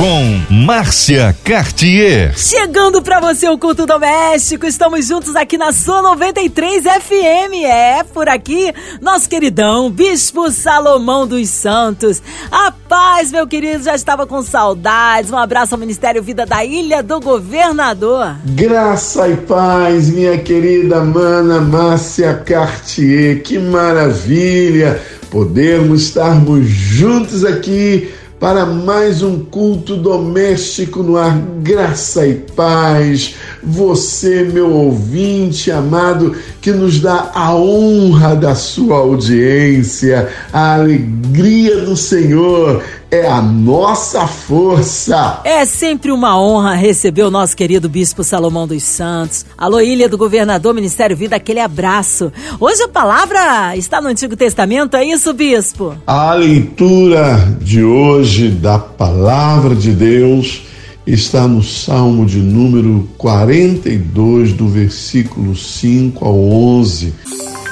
com Márcia Cartier. Chegando para você o culto doméstico, estamos juntos aqui na sua 93 FM. É por aqui, nosso queridão Bispo Salomão dos Santos. A paz, meu querido, já estava com saudades. Um abraço ao Ministério Vida da Ilha do Governador. Graça e paz, minha querida mana Márcia Cartier. Que maravilha podermos estarmos juntos aqui para mais um culto doméstico no ar, graça e paz. Você, meu ouvinte amado, que nos dá a honra da sua audiência, a alegria do Senhor é a nossa força. É sempre uma honra receber o nosso querido Bispo Salomão dos Santos. Alô, Ilha do Governador, Ministério Vida, aquele abraço. Hoje a palavra está no Antigo Testamento, é isso, Bispo? A leitura de hoje da palavra de Deus está no Salmo de número 42, do versículo 5 ao 11.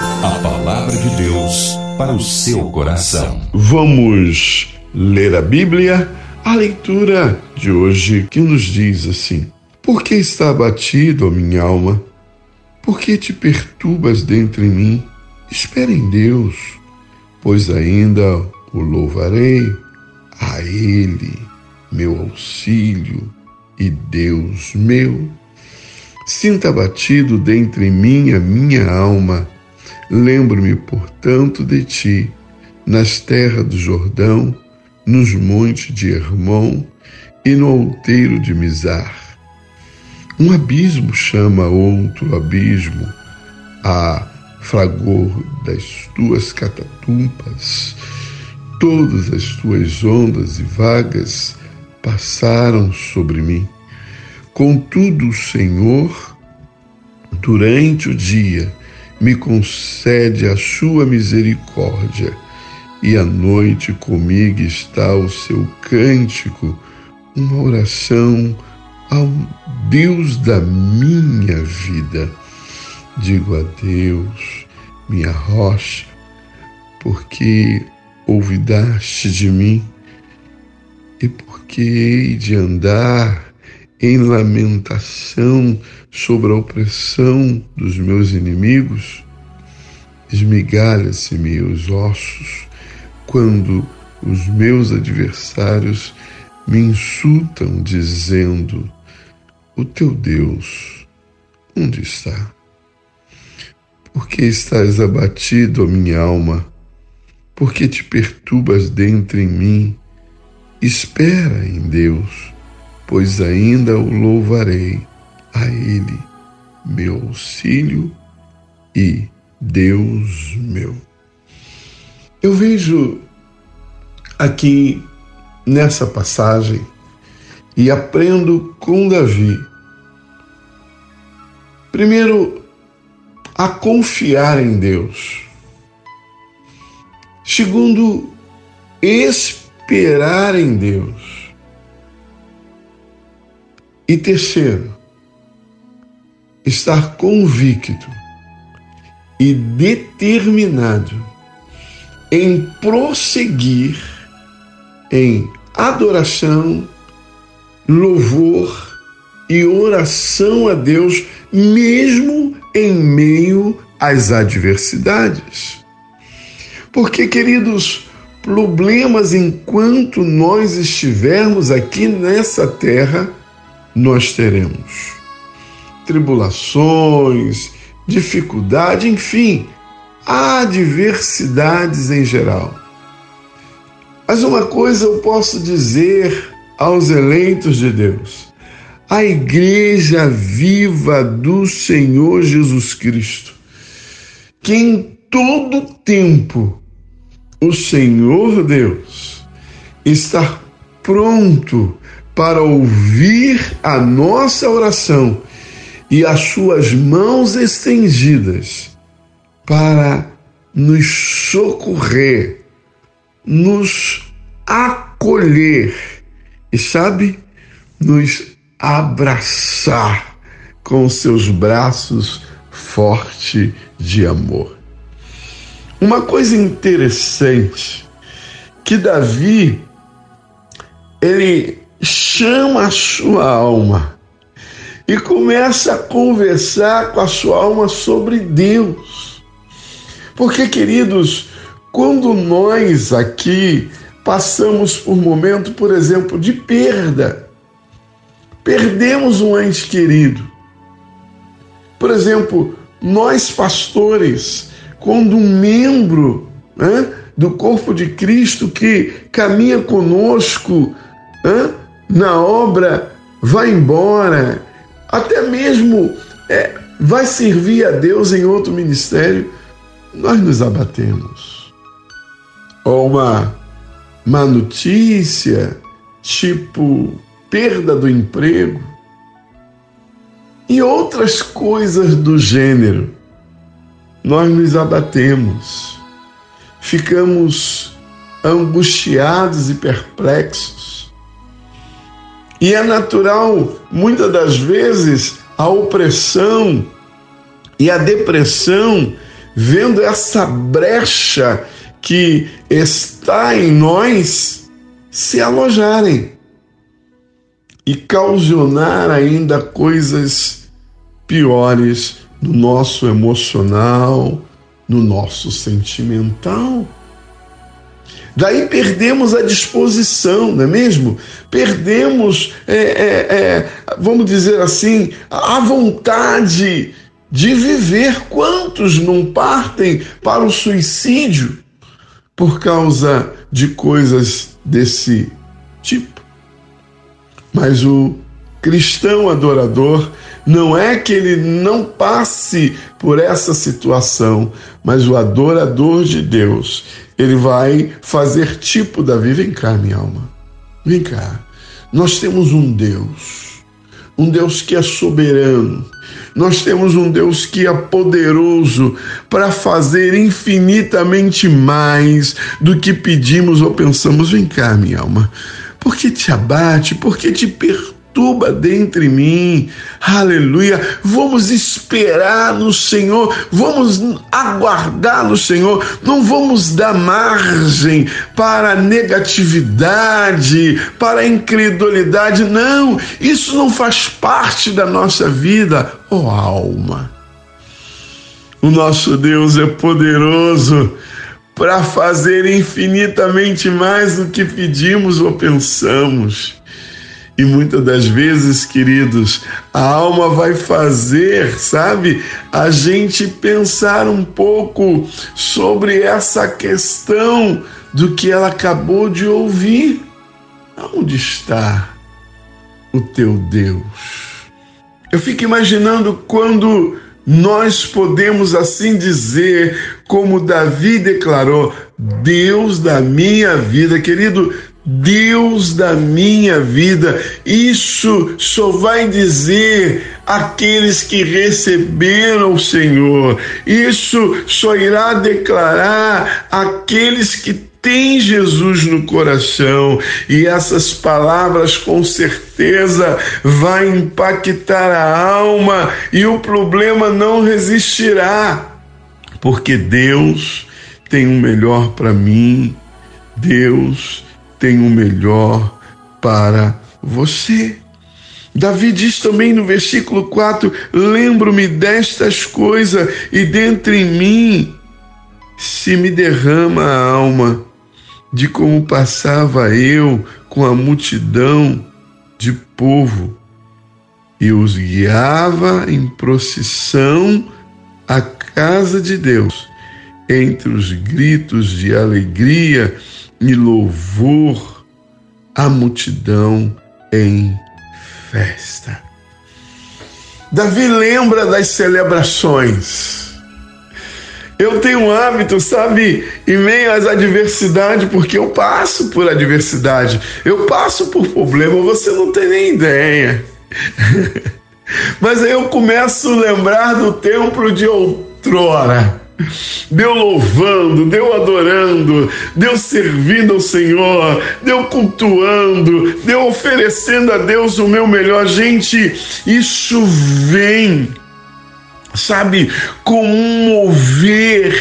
A palavra de Deus para o seu coração. Vamos ler a Bíblia, a leitura de hoje que nos diz assim: Por que está abatido a minha alma? Por que te perturbas dentro em mim? Espera em Deus, pois ainda o louvarei, a Ele, meu auxílio e Deus meu. Sinta abatido dentro em mim a minha alma. Lembro-me, portanto, de ti, nas terras do Jordão, nos montes de Hermon e no outeiro de Mizar. Um abismo chama outro abismo, a fragor das tuas catatumpas. Todas as tuas ondas e vagas passaram sobre mim. Contudo, o Senhor, durante o dia, me concede a sua misericórdia e à noite comigo está o seu cântico, uma oração ao Deus da minha vida. Digo a Deus, minha rocha, porque ouvidaste de mim e porque hei de andar em lamentação sobre a opressão dos meus inimigos, esmigalha-se-me os ossos quando os meus adversários me insultam, dizendo: O teu Deus, onde está? Por que estás abatido, minha alma? Por que te perturbas dentro em mim? Espera em Deus, pois ainda o louvarei, a Ele, meu auxílio e Deus meu. Eu vejo aqui nessa passagem e aprendo com Davi. Primeiro, a confiar em Deus. Segundo, esperar em Deus. E terceiro, estar convicto e determinado em prosseguir em adoração, louvor e oração a Deus, mesmo em meio às adversidades. Porque, queridos, problemas enquanto nós estivermos aqui nessa terra, nós teremos. Tribulações, dificuldade, enfim, adversidades em geral. Mas uma coisa eu posso dizer aos eleitos de Deus: a igreja viva do Senhor Jesus Cristo, que em todo tempo o Senhor Deus está pronto para ouvir a nossa oração e as suas mãos estendidas para nos socorrer, nos acolher e, sabe, nos abraçar com seus braços forte de amor. Uma coisa interessante que Davi ele chama a sua alma e começa a conversar com a sua alma sobre Deus. Porque, queridos, quando nós aqui passamos por momento, por exemplo, de perda, perdemos um ente querido. Por exemplo, nós pastores, quando um membro né, do corpo de Cristo que caminha conosco né, na obra vai embora, até mesmo é, vai servir a Deus em outro ministério, nós nos abatemos. Ou uma má notícia, tipo perda do emprego, e outras coisas do gênero, nós nos abatemos, ficamos angustiados e perplexos. E é natural, muitas das vezes, a opressão e a depressão, vendo essa brecha que está em nós, se alojarem e causionar ainda coisas piores no nosso emocional, no nosso sentimental. Daí perdemos a disposição, não é mesmo? Perdemos, é, é, é, vamos dizer assim, a vontade de viver. Quantos não partem para o suicídio por causa de coisas desse tipo? Mas o cristão adorador não é que ele não passe por essa situação, mas o adorador de Deus, ele vai fazer tipo Davi, vem cá, minha alma. Vem cá. Nós temos um Deus, um Deus que é soberano. Nós temos um Deus que é poderoso para fazer infinitamente mais do que pedimos ou pensamos. Vem cá, minha alma. Por que te abate? Por que te perturba dentro de mim? Aleluia. Vamos esperar no Senhor, vamos aguardar no Senhor, não vamos dar margem para negatividade, para incredulidade. Não, isso não faz parte da nossa vida, oh alma. O nosso Deus é poderoso para fazer infinitamente mais do que pedimos ou pensamos. E muitas das vezes, queridos, a alma vai fazer, sabe, a gente pensar um pouco sobre essa questão do que ela acabou de ouvir. Onde está o teu Deus? Eu fico imaginando quando nós podemos assim dizer, como Davi declarou: Deus da minha vida, querido, Deus da minha vida. Isso só vai dizer aqueles que receberam o Senhor. Isso só irá declarar aqueles que tem Jesus no coração e essas palavras com certeza vai impactar a alma e o problema não resistirá, porque Deus tem o melhor para mim, Deus tem o melhor para você. Davi diz também no versículo 4: Lembro-me destas coisas, e dentre mim se me derrama a alma de como passava eu com a multidão de povo e os guiava em procissão à casa de Deus, entre os gritos de alegria e louvor, a multidão em festa. Davi lembra das celebrações eu tenho um hábito, sabe, em meio às adversidades, porque eu passo por adversidade, eu passo por problema, você não tem nem ideia. Mas aí eu começo a lembrar do templo de outrora. Deu louvando, deu adorando, deu servindo ao Senhor, deu cultuando, deu oferecendo a Deus o meu melhor. Gente, isso vem, sabe, com um mover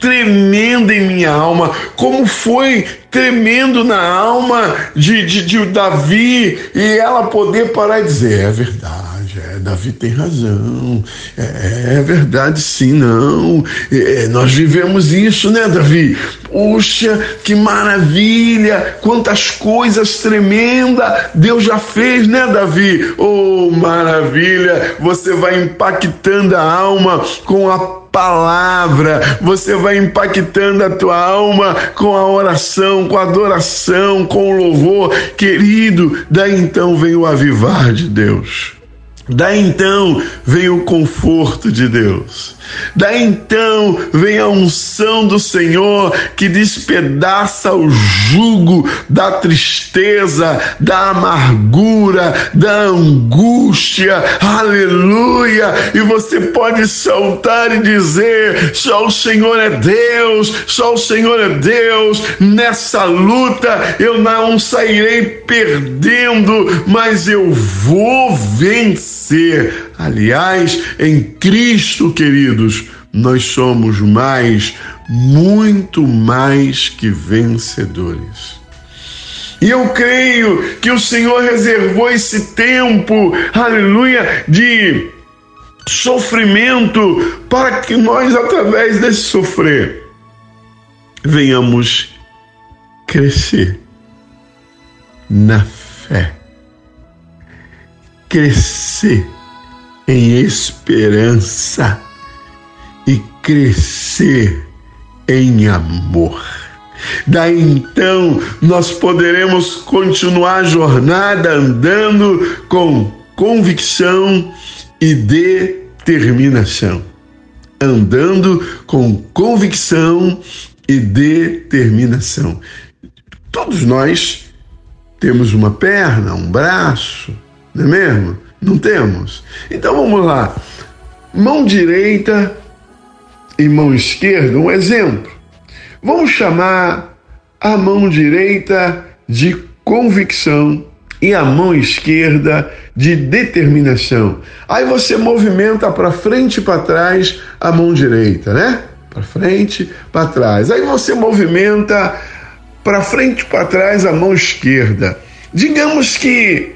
tremendo em minha alma, como foi tremendo na alma de, de, de Davi e ela poder parar e dizer: é verdade é, Davi tem razão. É, é verdade, sim, não. É, é, nós vivemos isso, né, Davi? Puxa, que maravilha! Quantas coisas tremendas Deus já fez, né, Davi? Oh, maravilha! Você vai impactando a alma com a palavra, você vai impactando a tua alma com a oração, com a adoração, com o louvor, querido. Daí então vem o avivar de Deus. Daí então vem o conforto de Deus. Daí então vem a unção do Senhor que despedaça o jugo da tristeza, da amargura, da angústia. Aleluia! E você pode saltar e dizer: só o Senhor é Deus, só o Senhor é Deus. Nessa luta eu não sairei perdendo, mas eu vou vencer Aliás, em Cristo, queridos, nós somos mais, muito mais que vencedores. E eu creio que o Senhor reservou esse tempo, aleluia, de sofrimento para que nós, através desse sofrer, venhamos crescer na fé, crescer em esperança e crescer em amor. Daí então nós poderemos continuar a jornada andando com convicção e determinação. Andando com convicção e determinação. Todos nós temos uma perna, um braço, não é mesmo? Não temos. Então vamos lá. Mão direita e mão esquerda, um exemplo. Vamos chamar a mão direita de convicção e a mão esquerda de determinação. Aí você movimenta para frente e para trás a mão direita, né? Para frente, para trás. Aí você movimenta para frente e para trás a mão esquerda. Digamos que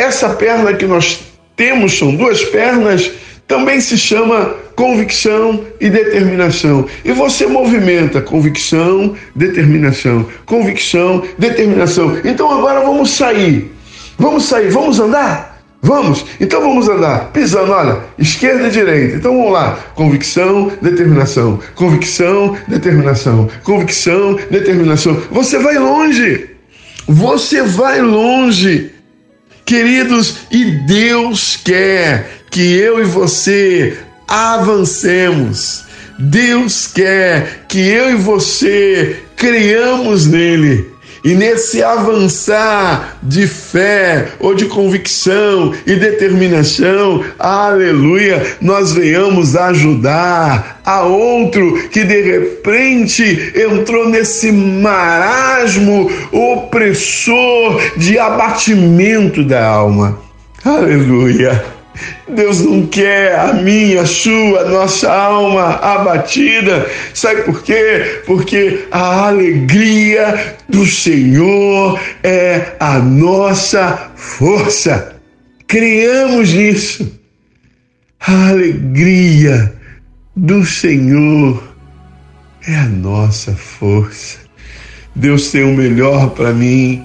essa perna que nós temos, são duas pernas, também se chama convicção e determinação. E você movimenta convicção, determinação, convicção, determinação. Então agora vamos sair. Vamos sair, vamos andar? Vamos, então vamos andar, pisando, olha, esquerda e direita. Então vamos lá, convicção, determinação, convicção, determinação, convicção, determinação. Você vai longe, você vai longe. Queridos, e Deus quer que eu e você avancemos. Deus quer que eu e você criamos nele. E nesse avançar de fé ou de convicção e determinação, aleluia, nós venhamos ajudar a outro que de repente entrou nesse marasmo opressor de abatimento da alma. Aleluia. Deus não quer a minha, a sua, a nossa alma abatida. Sabe por quê? Porque a alegria do Senhor é a nossa força. Criamos nisso. A alegria do Senhor é a nossa força. Deus tem o melhor para mim.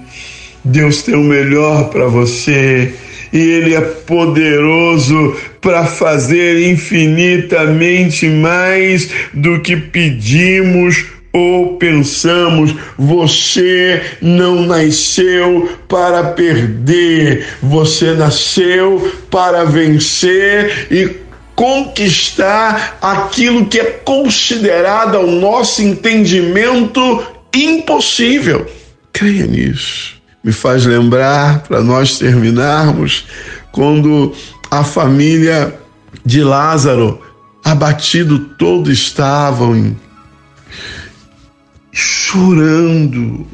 Deus tem o melhor para você e Ele é poderoso para fazer infinitamente mais do que pedimos ou pensamos, você não nasceu para perder, você nasceu para vencer e conquistar aquilo que é considerado ao nosso entendimento impossível. Creia nisso me faz lembrar, para nós terminarmos, quando a família de Lázaro abatido todo estavam, chorando,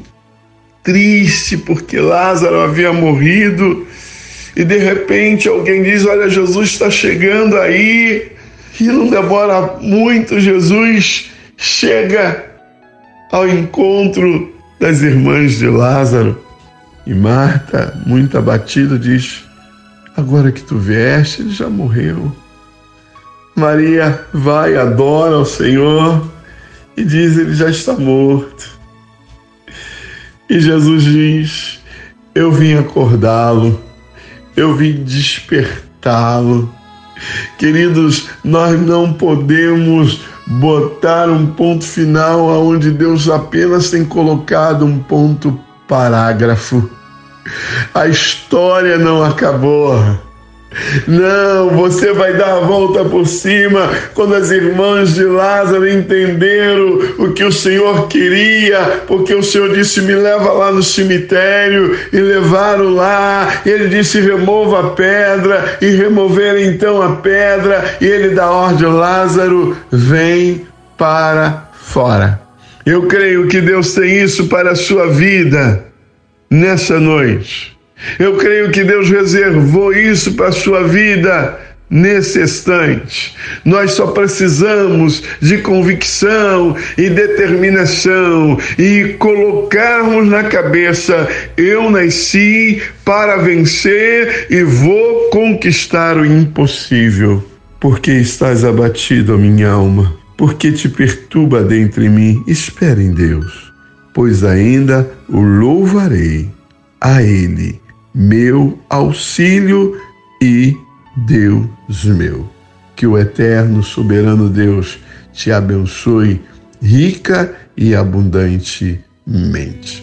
triste porque Lázaro havia morrido. E de repente alguém diz: Olha, Jesus está chegando aí. E não demora muito, Jesus chega ao encontro das irmãs de Lázaro. E Marta, muito abatida, diz: Agora que tu vieste, ele já morreu. Maria vai, adora ao Senhor e diz: Ele já está morto. E Jesus diz: Eu vim acordá-lo, eu vim despertá-lo. Queridos, nós não podemos botar um ponto final aonde Deus apenas tem colocado um ponto parágrafo. A história não acabou. Não, você vai dar a volta por cima quando as irmãs de Lázaro entenderam o que o Senhor queria, porque o Senhor disse: Me leva lá no cemitério, e levaram lá. Ele disse: Remova a pedra, e removeram então a pedra, e ele dá ordem: Lázaro, vem para fora. Eu creio que Deus tem isso para a sua vida nessa noite. Eu creio que Deus reservou isso para a sua vida nesse instante. Nós só precisamos de convicção e determinação e colocarmos na cabeça: eu nasci para vencer e vou conquistar o impossível. Porque estás abatido, minha alma? Porque te perturba dentro de mim? Espera em Deus, pois ainda o louvarei a Ele meu auxílio e Deus meu. Que o eterno, soberano Deus te abençoe rica e abundantemente.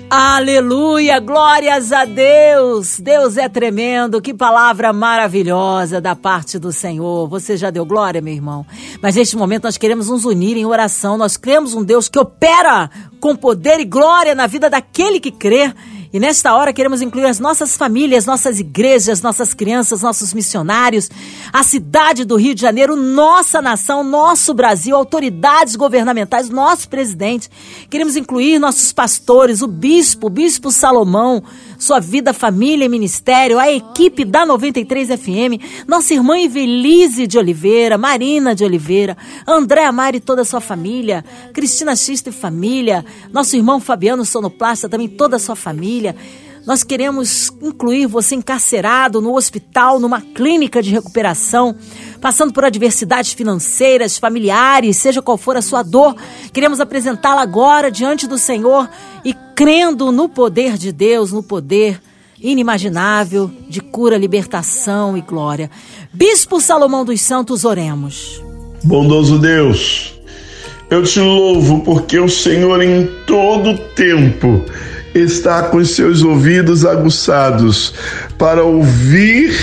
Aleluia, glórias a Deus. Deus é tremendo, que palavra maravilhosa da parte do Senhor. Você já deu glória, meu irmão? Mas neste momento nós queremos nos unir em oração. Nós cremos um Deus que opera com poder e glória na vida daquele que crê. E nesta hora queremos incluir as nossas famílias, nossas igrejas, nossas crianças, nossos missionários, a cidade do Rio de Janeiro, nossa nação, nosso Brasil, autoridades governamentais, nosso presidente. Queremos incluir nossos pastores, o bispo, o bispo Salomão, sua vida, família e ministério, a equipe da 93 FM, nossa irmã Evelise de Oliveira, Marina de Oliveira, André Amari e toda a sua família, Cristina Xista e família, nosso irmão Fabiano Sonoplasta, também toda a sua família. Nós queremos incluir você encarcerado no hospital, numa clínica de recuperação, passando por adversidades financeiras, familiares, seja qual for a sua dor. Queremos apresentá-la agora diante do Senhor e crendo no poder de Deus, no poder inimaginável de cura, libertação e glória. Bispo Salomão dos Santos, oremos. Bondoso Deus, eu te louvo porque o Senhor em todo tempo está com os seus ouvidos aguçados para ouvir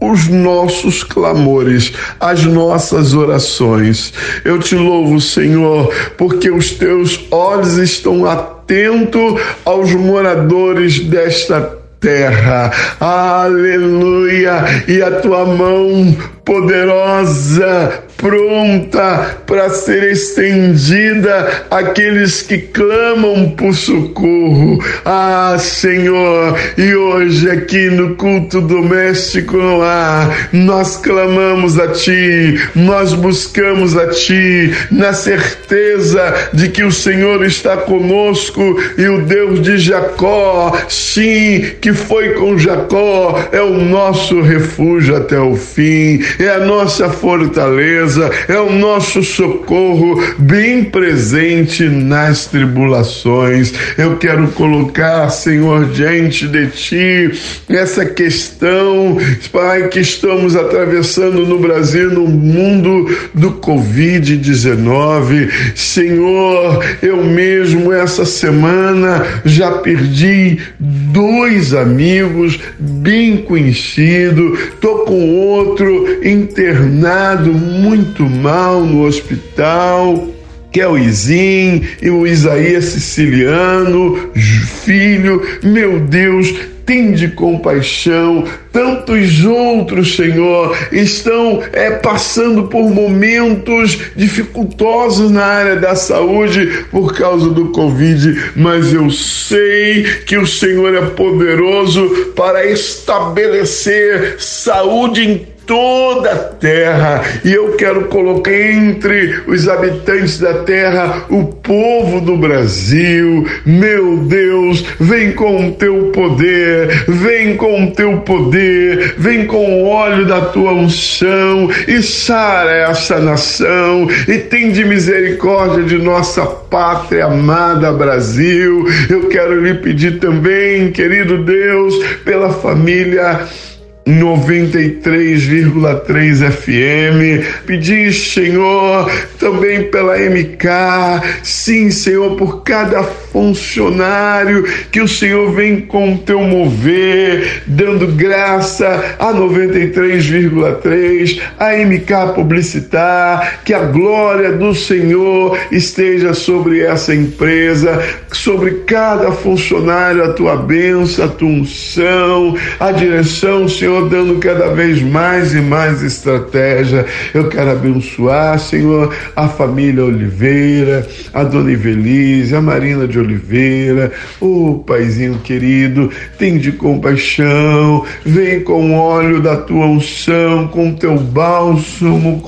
os nossos clamores, as nossas orações. Eu te louvo, Senhor, porque os teus olhos estão atentos aos moradores desta terra. Aleluia! E a tua mão poderosa pronta para ser estendida àqueles que clamam por socorro. Ah, Senhor, e hoje aqui no culto doméstico no ar, nós clamamos a Ti, nós buscamos a Ti, na certeza de que o Senhor está conosco e o Deus de Jacó, sim, que foi com Jacó, é o nosso refúgio até o fim, é a nossa fortaleza é o nosso socorro bem presente nas tribulações. Eu quero colocar, Senhor, diante de Ti essa questão, Pai, que estamos atravessando no Brasil, no mundo do Covid-19. Senhor, eu mesmo essa semana já perdi dois amigos bem conhecidos, tô com outro internado muito muito mal no hospital, que é e o Isaías Siciliano, filho, meu Deus, tende compaixão. Tantos outros, Senhor, estão é, passando por momentos dificultosos na área da saúde por causa do Covid, mas eu sei que o Senhor é poderoso para estabelecer saúde em toda a terra, e eu quero colocar entre os habitantes da terra o povo do Brasil. Meu Deus, vem com o teu poder, vem com o teu poder, vem com o óleo da tua unção e sara essa nação e tem de misericórdia de nossa pátria amada Brasil. Eu quero lhe pedir também, querido Deus, pela família 93,3 FM. Pedir, Senhor, também pela MK. Sim, Senhor, por cada funcionário que o Senhor vem com teu mover, dando graça a 93,3, a MK Publicitar. Que a glória do Senhor esteja sobre essa empresa, sobre cada funcionário, a tua bênção, a tua unção, a direção, Senhor Senhor, dando cada vez mais e mais estratégia. Eu quero abençoar, Senhor, a família Oliveira, a dona Ivelise, a Marina de Oliveira, o paizinho querido, tem de compaixão, vem com o óleo da tua unção, com teu bálsamo,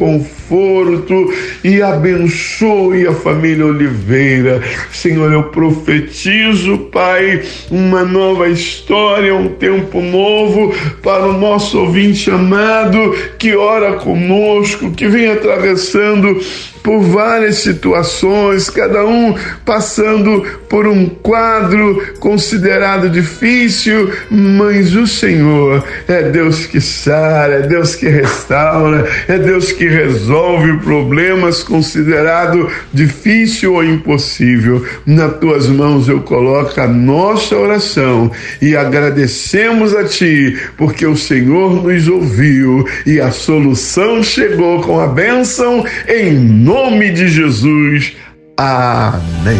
conforto e abençoe a família Oliveira. Senhor, eu profetizo, Pai, uma nova história, um tempo novo para o nosso ouvinte amado que ora conosco, que vem atravessando por várias situações, cada um passando por um quadro considerado difícil, mas o Senhor é Deus que sara, é Deus que restaura, é Deus que resolve problemas considerado difícil ou impossível. Nas tuas mãos eu coloco a nossa oração e agradecemos a ti, porque o Senhor nos ouviu e a solução chegou com a bênção em nome de Jesus. Amém.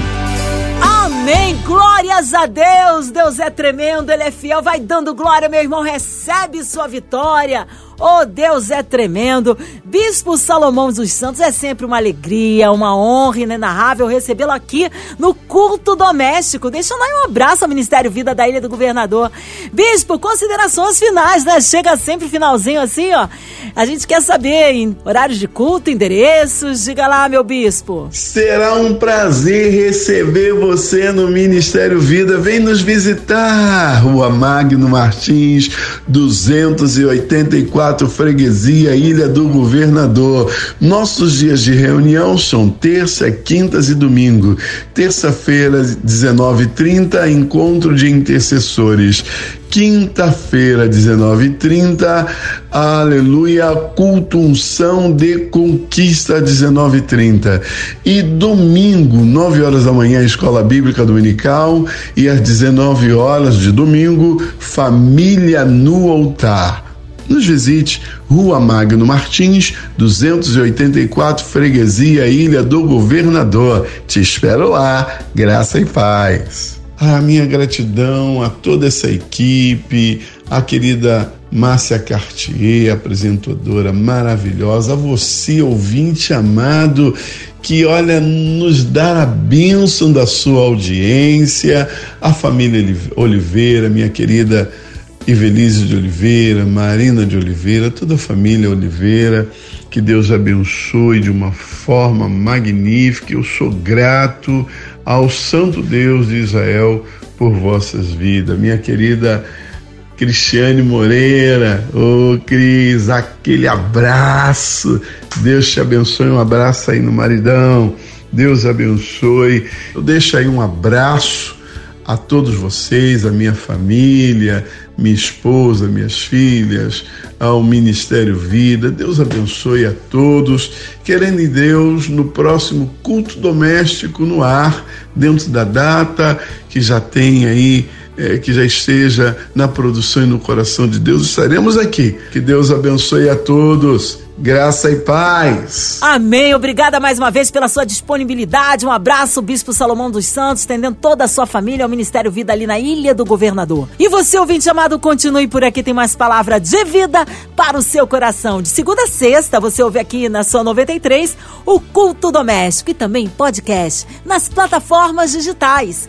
Amém. Glórias a Deus. Deus é tremendo, Ele é fiel. Vai dando glória, meu irmão. Recebe sua vitória. Oh, Deus é tremendo. Bispo Salomão dos Santos é sempre uma alegria, uma honra inenarrável recebê-lo aqui no culto doméstico. Deixa eu dar um abraço ao Ministério Vida da Ilha do Governador. Bispo, considerações finais, né? Chega sempre finalzinho assim, ó. A gente quer saber em horários de culto, endereços. Diga lá, meu bispo. Será um prazer receber você no Ministério Vida. Vem nos visitar. Rua Magno Martins, 284 Freguesia, Ilha do Governador. Nossos dias de reunião são terça, quintas e domingo. Terça-feira, 19h30, encontro de intercessores. Quinta-feira, 19h30, aleluia, culto unção de conquista, 19h30. E domingo, 9 horas da manhã, Escola Bíblica Dominical. E às 19 horas de domingo, Família no Altar. Nos visite, Rua Magno Martins, 284, Freguesia, Ilha do Governador. Te espero lá, graça e paz. A minha gratidão a toda essa equipe, a querida Márcia Cartier, apresentadora maravilhosa, a você, ouvinte amado, que olha, nos dá a bênção da sua audiência, a família Oliveira, minha querida Ivelise de Oliveira, Marina de Oliveira, toda a família Oliveira, que Deus abençoe de uma forma magnífica. Eu sou grato ao Santo Deus de Israel por vossas vidas. Minha querida Cristiane Moreira, ô oh, Cris, aquele abraço. Deus te abençoe, um abraço aí no maridão. Deus abençoe. Eu deixo aí um abraço a todos vocês, a minha família, minha esposa, minhas filhas, ao Ministério Vida. Deus abençoe a todos. Querendo em Deus, no próximo culto doméstico no ar, dentro da data que já tem aí é, que já esteja na produção e no coração de Deus, estaremos aqui. Que Deus abençoe a todos. Graça e paz. Amém. Obrigada mais uma vez pela sua disponibilidade. Um abraço, Bispo Salomão dos Santos, estendendo toda a sua família ao Ministério Vida ali na Ilha do Governador. E você, ouvinte amado, continue por aqui, tem mais palavra de vida para o seu coração. De segunda a sexta, você ouve aqui na sua 93 o Culto Doméstico e também podcast nas plataformas digitais.